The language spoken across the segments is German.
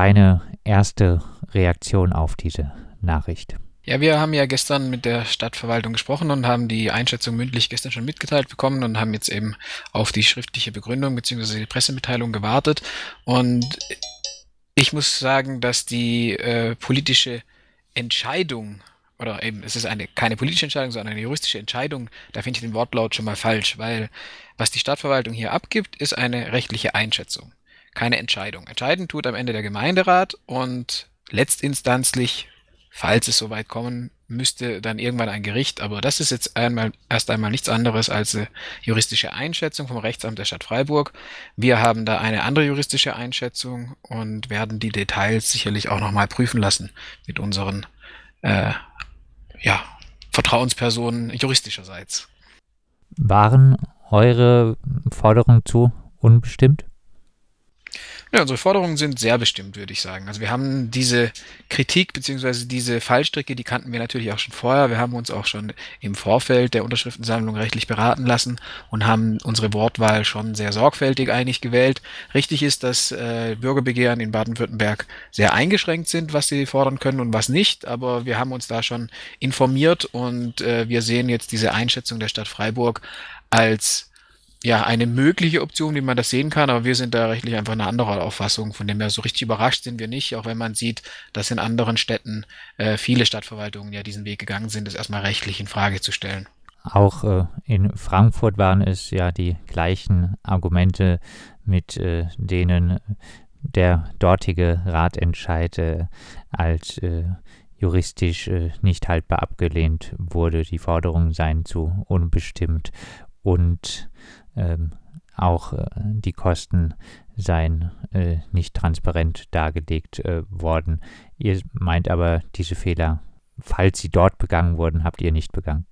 deine erste Reaktion auf diese Nachricht? Ja, wir haben ja gestern mit der Stadtverwaltung gesprochen und haben die Einschätzung mündlich gestern schon mitgeteilt bekommen und haben jetzt eben auf die schriftliche Begründung bzw. die Pressemitteilung gewartet. Und ich muss sagen, dass die äh, politische Entscheidung oder eben, es ist eine, keine politische Entscheidung, sondern eine juristische Entscheidung, da finde ich den Wortlaut schon mal falsch, weil was die Stadtverwaltung hier abgibt, ist eine rechtliche Einschätzung, keine Entscheidung. Entscheiden tut am Ende der Gemeinderat und letztinstanzlich, falls es soweit kommen müsste, dann irgendwann ein Gericht. Aber das ist jetzt einmal, erst einmal nichts anderes als eine juristische Einschätzung vom Rechtsamt der Stadt Freiburg. Wir haben da eine andere juristische Einschätzung und werden die Details sicherlich auch nochmal prüfen lassen mit unseren äh, ja, Vertrauenspersonen juristischerseits. Waren eure Forderungen zu unbestimmt? Ja, unsere Forderungen sind sehr bestimmt, würde ich sagen. Also wir haben diese Kritik beziehungsweise diese Fallstricke, die kannten wir natürlich auch schon vorher. Wir haben uns auch schon im Vorfeld der Unterschriftensammlung rechtlich beraten lassen und haben unsere Wortwahl schon sehr sorgfältig eigentlich gewählt. Richtig ist, dass äh, Bürgerbegehren in Baden-Württemberg sehr eingeschränkt sind, was sie fordern können und was nicht. Aber wir haben uns da schon informiert und äh, wir sehen jetzt diese Einschätzung der Stadt Freiburg als ja, eine mögliche Option, wie man das sehen kann, aber wir sind da rechtlich einfach eine andere Auffassung. Von dem her so richtig überrascht sind wir nicht, auch wenn man sieht, dass in anderen Städten äh, viele Stadtverwaltungen ja diesen Weg gegangen sind, das erstmal rechtlich in Frage zu stellen. Auch äh, in Frankfurt waren es ja die gleichen Argumente, mit äh, denen der dortige Ratentscheid äh, als äh, juristisch äh, nicht haltbar abgelehnt wurde. Die Forderungen seien zu unbestimmt und ähm, auch äh, die Kosten seien äh, nicht transparent dargelegt äh, worden. Ihr meint aber, diese Fehler, falls sie dort begangen wurden, habt ihr nicht begangen.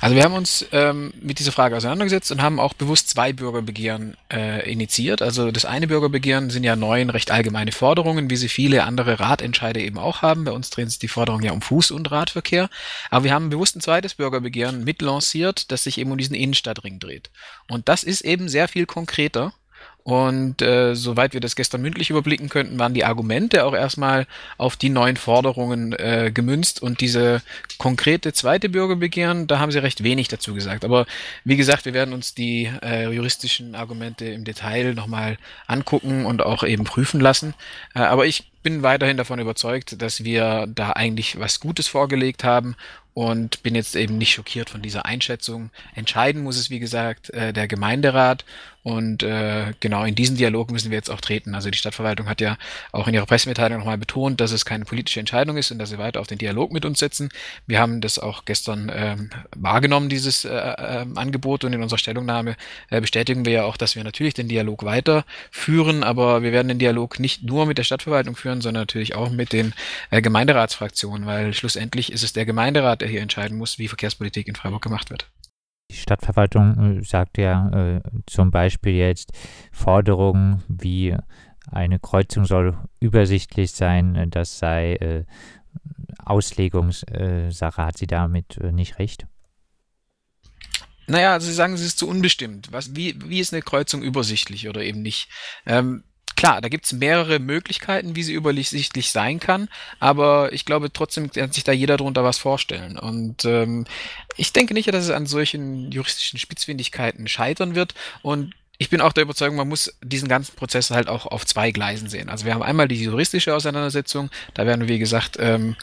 Also wir haben uns ähm, mit dieser Frage auseinandergesetzt und haben auch bewusst zwei Bürgerbegehren äh, initiiert. Also das eine Bürgerbegehren sind ja neun recht allgemeine Forderungen, wie sie viele andere Ratentscheide eben auch haben. Bei uns drehen sich die Forderungen ja um Fuß- und Radverkehr. Aber wir haben bewusst ein zweites Bürgerbegehren mitlanciert, das sich eben um diesen Innenstadtring dreht. Und das ist eben sehr viel konkreter und äh, soweit wir das gestern mündlich überblicken könnten, waren die Argumente auch erstmal auf die neuen Forderungen äh, gemünzt und diese konkrete zweite Bürgerbegehren, da haben sie recht wenig dazu gesagt. Aber wie gesagt, wir werden uns die äh, juristischen Argumente im Detail nochmal angucken und auch eben prüfen lassen. Äh, aber ich bin weiterhin davon überzeugt, dass wir da eigentlich was Gutes vorgelegt haben und bin jetzt eben nicht schockiert von dieser Einschätzung. Entscheiden muss es, wie gesagt, äh, der Gemeinderat und äh, genau in diesen Dialog müssen wir jetzt auch treten. Also die Stadtverwaltung hat ja auch in ihrer Pressemitteilung nochmal betont, dass es keine politische Entscheidung ist und dass sie weiter auf den Dialog mit uns setzen. Wir haben das auch gestern ähm, wahrgenommen, dieses äh, äh, Angebot und in unserer Stellungnahme bestätigen wir ja auch, dass wir natürlich den Dialog weiterführen, aber wir werden den Dialog nicht nur mit der Stadtverwaltung führen, sondern natürlich auch mit den äh, Gemeinderatsfraktionen, weil schlussendlich ist es der Gemeinderat, der hier entscheiden muss, wie Verkehrspolitik in Freiburg gemacht wird. Die Stadtverwaltung äh, sagt ja äh, zum Beispiel jetzt Forderungen wie eine Kreuzung soll übersichtlich sein, äh, das sei äh, Auslegungssache. Hat sie damit äh, nicht recht? Naja, also Sie sagen, sie ist zu unbestimmt. Was, wie, wie ist eine Kreuzung übersichtlich oder eben nicht? Ähm, Klar, da gibt's mehrere Möglichkeiten, wie sie übersichtlich sein kann, aber ich glaube trotzdem kann sich da jeder darunter was vorstellen. Und ähm, ich denke nicht, dass es an solchen juristischen Spitzfindigkeiten scheitern wird. Und ich bin auch der Überzeugung, man muss diesen ganzen Prozess halt auch auf zwei Gleisen sehen. Also wir haben einmal die juristische Auseinandersetzung, da werden wir, wie gesagt, ähm,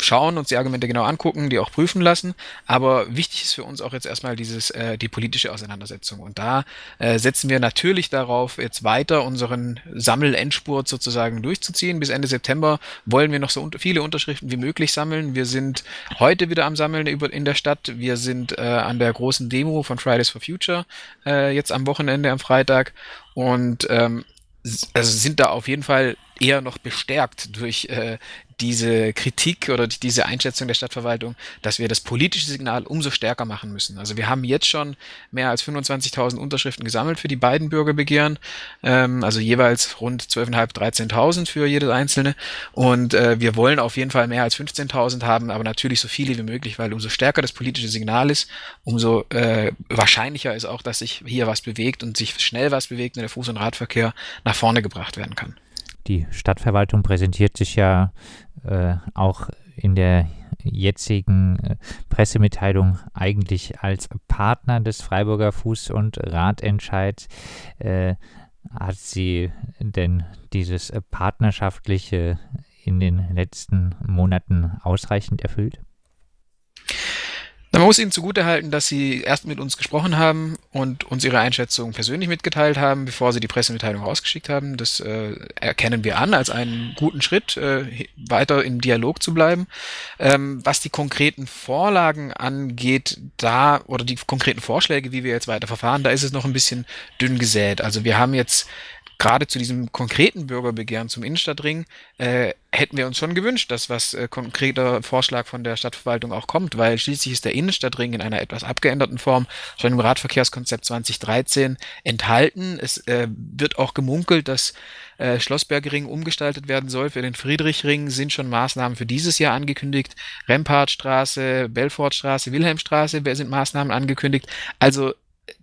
schauen, uns die Argumente genau angucken, die auch prüfen lassen. Aber wichtig ist für uns auch jetzt erstmal dieses, äh, die politische Auseinandersetzung. Und da äh, setzen wir natürlich darauf, jetzt weiter unseren Sammelendspurt sozusagen durchzuziehen. Bis Ende September wollen wir noch so un viele Unterschriften wie möglich sammeln. Wir sind heute wieder am Sammeln in der Stadt. Wir sind äh, an der großen Demo von Fridays for Future äh, jetzt am Wochenende, am Freitag. Und ähm, also sind da auf jeden Fall eher noch bestärkt durch äh, diese Kritik oder diese Einschätzung der Stadtverwaltung, dass wir das politische Signal umso stärker machen müssen. Also wir haben jetzt schon mehr als 25.000 Unterschriften gesammelt für die beiden Bürgerbegehren, ähm, also jeweils rund 12.500, 13.000 für jedes einzelne. Und äh, wir wollen auf jeden Fall mehr als 15.000 haben, aber natürlich so viele wie möglich, weil umso stärker das politische Signal ist, umso äh, wahrscheinlicher ist auch, dass sich hier was bewegt und sich schnell was bewegt und der Fuß- und Radverkehr nach vorne gebracht werden kann. die Stadtverwaltung präsentiert sich ja äh, auch in der jetzigen äh, Pressemitteilung eigentlich als Partner des Freiburger Fuß- und Radentscheids. Äh, hat sie denn dieses partnerschaftliche in den letzten Monaten ausreichend erfüllt? Man muss ihnen zugutehalten, dass sie erst mit uns gesprochen haben und uns ihre Einschätzung persönlich mitgeteilt haben, bevor sie die Pressemitteilung rausgeschickt haben. Das äh, erkennen wir an als einen guten Schritt, äh, weiter im Dialog zu bleiben. Ähm, was die konkreten Vorlagen angeht, da oder die konkreten Vorschläge, wie wir jetzt weiter verfahren, da ist es noch ein bisschen dünn gesät. Also wir haben jetzt gerade zu diesem konkreten Bürgerbegehren zum Innenstadtring äh, hätten wir uns schon gewünscht, dass was äh, konkreter Vorschlag von der Stadtverwaltung auch kommt, weil schließlich ist der Innenstadtring in einer etwas abgeänderten Form schon im Radverkehrskonzept 2013 enthalten. Es äh, wird auch gemunkelt, dass äh, Schlossbergring umgestaltet werden soll. Für den Friedrichring sind schon Maßnahmen für dieses Jahr angekündigt. Rempartstraße, Belfortstraße, Wilhelmstraße sind Maßnahmen angekündigt. Also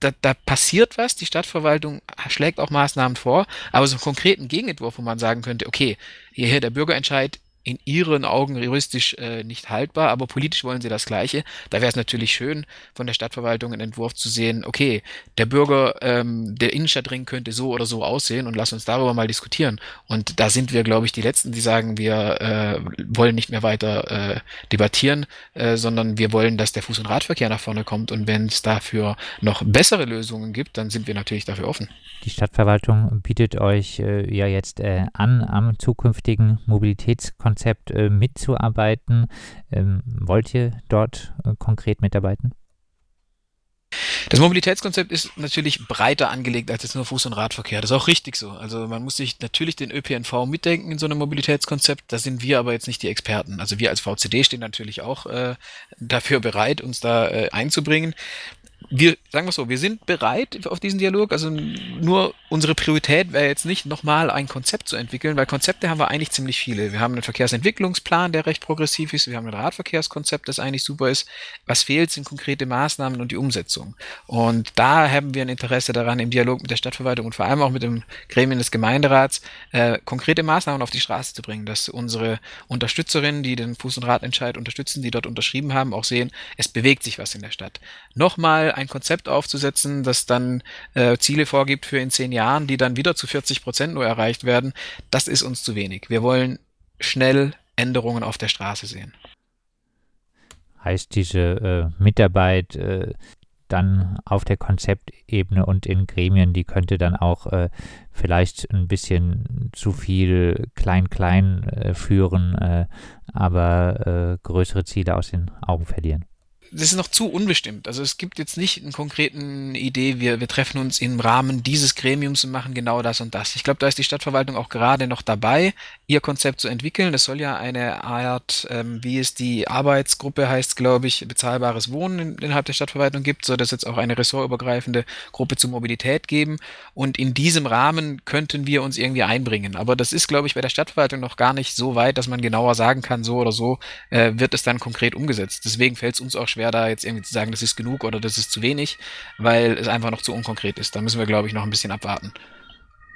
da, da passiert was, die Stadtverwaltung schlägt auch Maßnahmen vor, aber so einen konkreten Gegenentwurf, wo man sagen könnte, okay, hierher der Bürgerentscheid in ihren Augen juristisch äh, nicht haltbar, aber politisch wollen sie das Gleiche. Da wäre es natürlich schön, von der Stadtverwaltung einen Entwurf zu sehen, okay, der Bürger, ähm, der Innenstadtring könnte so oder so aussehen und lass uns darüber mal diskutieren. Und da sind wir, glaube ich, die Letzten, die sagen, wir äh, wollen nicht mehr weiter äh, debattieren, äh, sondern wir wollen, dass der Fuß- und Radverkehr nach vorne kommt. Und wenn es dafür noch bessere Lösungen gibt, dann sind wir natürlich dafür offen. Die Stadtverwaltung bietet euch äh, ja jetzt äh, an, am zukünftigen Mobilitätskonzept äh, mitzuarbeiten. Ähm, wollt ihr dort äh, konkret mitarbeiten? Das Mobilitätskonzept ist natürlich breiter angelegt als jetzt nur Fuß- und Radverkehr. Das ist auch richtig so. Also man muss sich natürlich den ÖPNV mitdenken in so einem Mobilitätskonzept. Da sind wir aber jetzt nicht die Experten. Also wir als VCD stehen natürlich auch äh, dafür bereit, uns da äh, einzubringen wir, sagen wir so, wir sind bereit auf diesen Dialog. Also nur unsere Priorität wäre jetzt nicht nochmal ein Konzept zu entwickeln, weil Konzepte haben wir eigentlich ziemlich viele. Wir haben einen Verkehrsentwicklungsplan, der recht progressiv ist. Wir haben ein Radverkehrskonzept, das eigentlich super ist. Was fehlt, sind konkrete Maßnahmen und die Umsetzung. Und da haben wir ein Interesse daran, im Dialog mit der Stadtverwaltung und vor allem auch mit dem Gremien des Gemeinderats äh, konkrete Maßnahmen auf die Straße zu bringen, dass unsere Unterstützerinnen, die den Fuß- und Radentscheid unterstützen, die dort unterschrieben haben, auch sehen, es bewegt sich was in der Stadt. Nochmal ein Konzept aufzusetzen, das dann äh, Ziele vorgibt für in zehn Jahren, die dann wieder zu 40 Prozent nur erreicht werden, das ist uns zu wenig. Wir wollen schnell Änderungen auf der Straße sehen. Heißt diese äh, Mitarbeit äh, dann auf der Konzeptebene und in Gremien, die könnte dann auch äh, vielleicht ein bisschen zu viel Klein-Klein äh, führen, äh, aber äh, größere Ziele aus den Augen verlieren das ist noch zu unbestimmt. Also es gibt jetzt nicht eine konkreten Idee, wir, wir treffen uns im Rahmen dieses Gremiums und machen genau das und das. Ich glaube, da ist die Stadtverwaltung auch gerade noch dabei, ihr Konzept zu entwickeln. Das soll ja eine Art, ähm, wie es die Arbeitsgruppe heißt, glaube ich, bezahlbares Wohnen innerhalb der Stadtverwaltung gibt, soll das jetzt auch eine ressortübergreifende Gruppe zur Mobilität geben. Und in diesem Rahmen könnten wir uns irgendwie einbringen. Aber das ist, glaube ich, bei der Stadtverwaltung noch gar nicht so weit, dass man genauer sagen kann, so oder so äh, wird es dann konkret umgesetzt. Deswegen fällt es uns auch schwer, schwer, da jetzt irgendwie zu sagen, das ist genug oder das ist zu wenig, weil es einfach noch zu unkonkret ist. Da müssen wir, glaube ich, noch ein bisschen abwarten.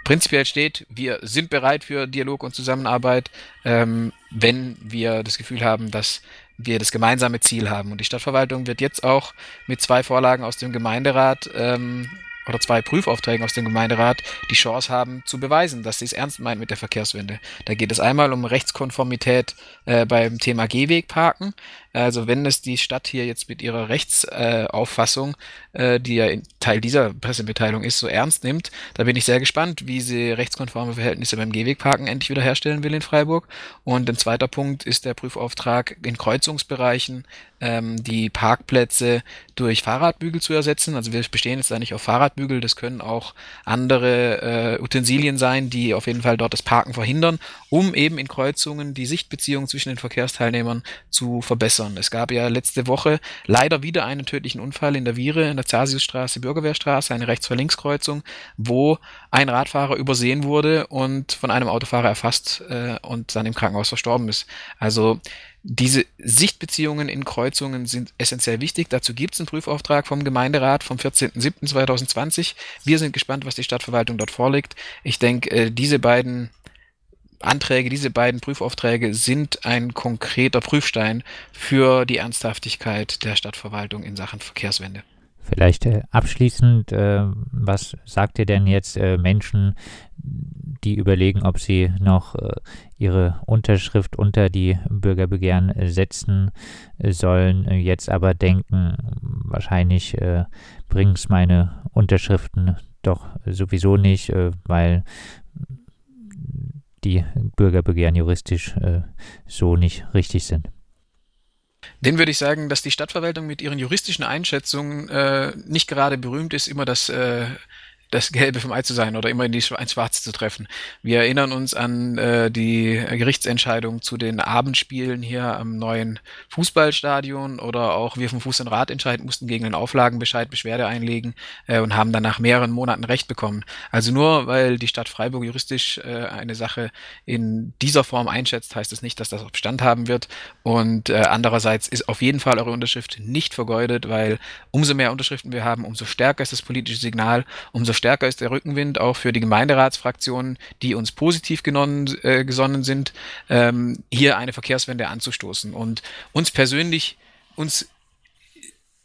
Prinzipiell steht, wir sind bereit für Dialog und Zusammenarbeit, ähm, wenn wir das Gefühl haben, dass wir das gemeinsame Ziel haben. Und die Stadtverwaltung wird jetzt auch mit zwei Vorlagen aus dem Gemeinderat ähm, oder zwei Prüfaufträgen aus dem Gemeinderat die Chance haben zu beweisen, dass sie es ernst meint mit der Verkehrswende. Da geht es einmal um Rechtskonformität äh, beim Thema Gehwegparken. Also wenn es die Stadt hier jetzt mit ihrer Rechtsauffassung, äh, die ja Teil dieser Pressemitteilung ist, so ernst nimmt, da bin ich sehr gespannt, wie sie rechtskonforme Verhältnisse beim Gehwegparken endlich wiederherstellen will in Freiburg. Und ein zweiter Punkt ist der Prüfauftrag in Kreuzungsbereichen ähm, die Parkplätze durch Fahrradbügel zu ersetzen. Also wir bestehen jetzt da nicht auf Fahrradbügel, das können auch andere äh, Utensilien sein, die auf jeden Fall dort das Parken verhindern, um eben in Kreuzungen die Sichtbeziehung zwischen den Verkehrsteilnehmern zu verbessern. Es gab ja letzte Woche leider wieder einen tödlichen Unfall in der Viere, in der Zasiusstraße, Bürgerwehrstraße, eine Rechts-vor-Links-Kreuzung, wo ein Radfahrer übersehen wurde und von einem Autofahrer erfasst äh, und dann im Krankenhaus verstorben ist. Also diese Sichtbeziehungen in Kreuzungen sind essentiell wichtig. Dazu gibt es einen Prüfauftrag vom Gemeinderat vom 14.07.2020. Wir sind gespannt, was die Stadtverwaltung dort vorlegt. Ich denke, äh, diese beiden Anträge, diese beiden Prüfaufträge sind ein konkreter Prüfstein für die Ernsthaftigkeit der Stadtverwaltung in Sachen Verkehrswende. Vielleicht äh, abschließend, äh, was sagt ihr denn jetzt äh, Menschen, die überlegen, ob sie noch ihre Unterschrift unter die Bürgerbegehren setzen sollen, jetzt aber denken, wahrscheinlich bringen es meine Unterschriften doch sowieso nicht, weil die Bürgerbegehren juristisch so nicht richtig sind. Den würde ich sagen, dass die Stadtverwaltung mit ihren juristischen Einschätzungen äh, nicht gerade berühmt ist, immer das äh, das Gelbe vom Ei zu sein oder immer in die ein Schwarz zu treffen. Wir erinnern uns an äh, die Gerichtsentscheidung zu den Abendspielen hier am neuen Fußballstadion oder auch wir vom Fuß- und Radentscheid mussten gegen den Auflagenbescheid Beschwerde einlegen äh, und haben dann nach mehreren Monaten Recht bekommen. Also nur weil die Stadt Freiburg juristisch äh, eine Sache in dieser Form einschätzt, heißt es das nicht, dass das auch Bestand haben wird. Und äh, andererseits ist auf jeden Fall eure Unterschrift nicht vergeudet, weil umso mehr Unterschriften wir haben, umso stärker ist das politische Signal, umso stärker ist der Rückenwind auch für die Gemeinderatsfraktionen, die uns positiv genonnen, äh, gesonnen sind, ähm, hier eine Verkehrswende anzustoßen. Und uns persönlich, uns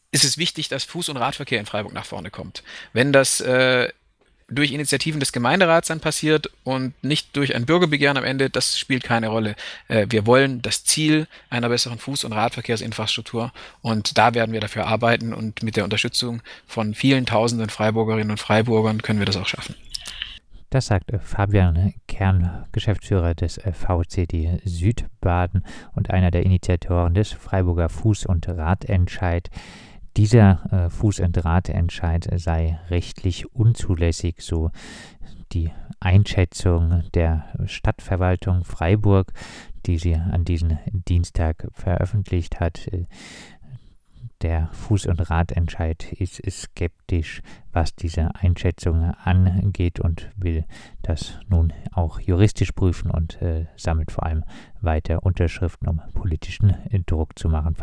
ist es wichtig, dass Fuß- und Radverkehr in Freiburg nach vorne kommt. Wenn das äh, durch Initiativen des Gemeinderats dann passiert und nicht durch ein Bürgerbegehren am Ende, das spielt keine Rolle. Äh, wir wollen das Ziel einer besseren Fuß- und Radverkehrsinfrastruktur und da werden wir dafür arbeiten und mit der Unterstützung von vielen tausenden Freiburgerinnen und Freiburgern können wir das auch schaffen. Das sagt Fabian Kern, Geschäftsführer des äh, VCD Südbaden und einer der Initiatoren des Freiburger Fuß- und Radentscheid. Dieser äh, Fuß- und Radentscheid sei rechtlich unzulässig, so die Einschätzung der Stadtverwaltung Freiburg, die sie an diesem Dienstag veröffentlicht hat. Der Fuß- und Radentscheid ist skeptisch, was diese Einschätzung angeht und will das nun auch juristisch prüfen und äh, sammelt vor allem weiter Unterschriften, um politischen Druck zu machen.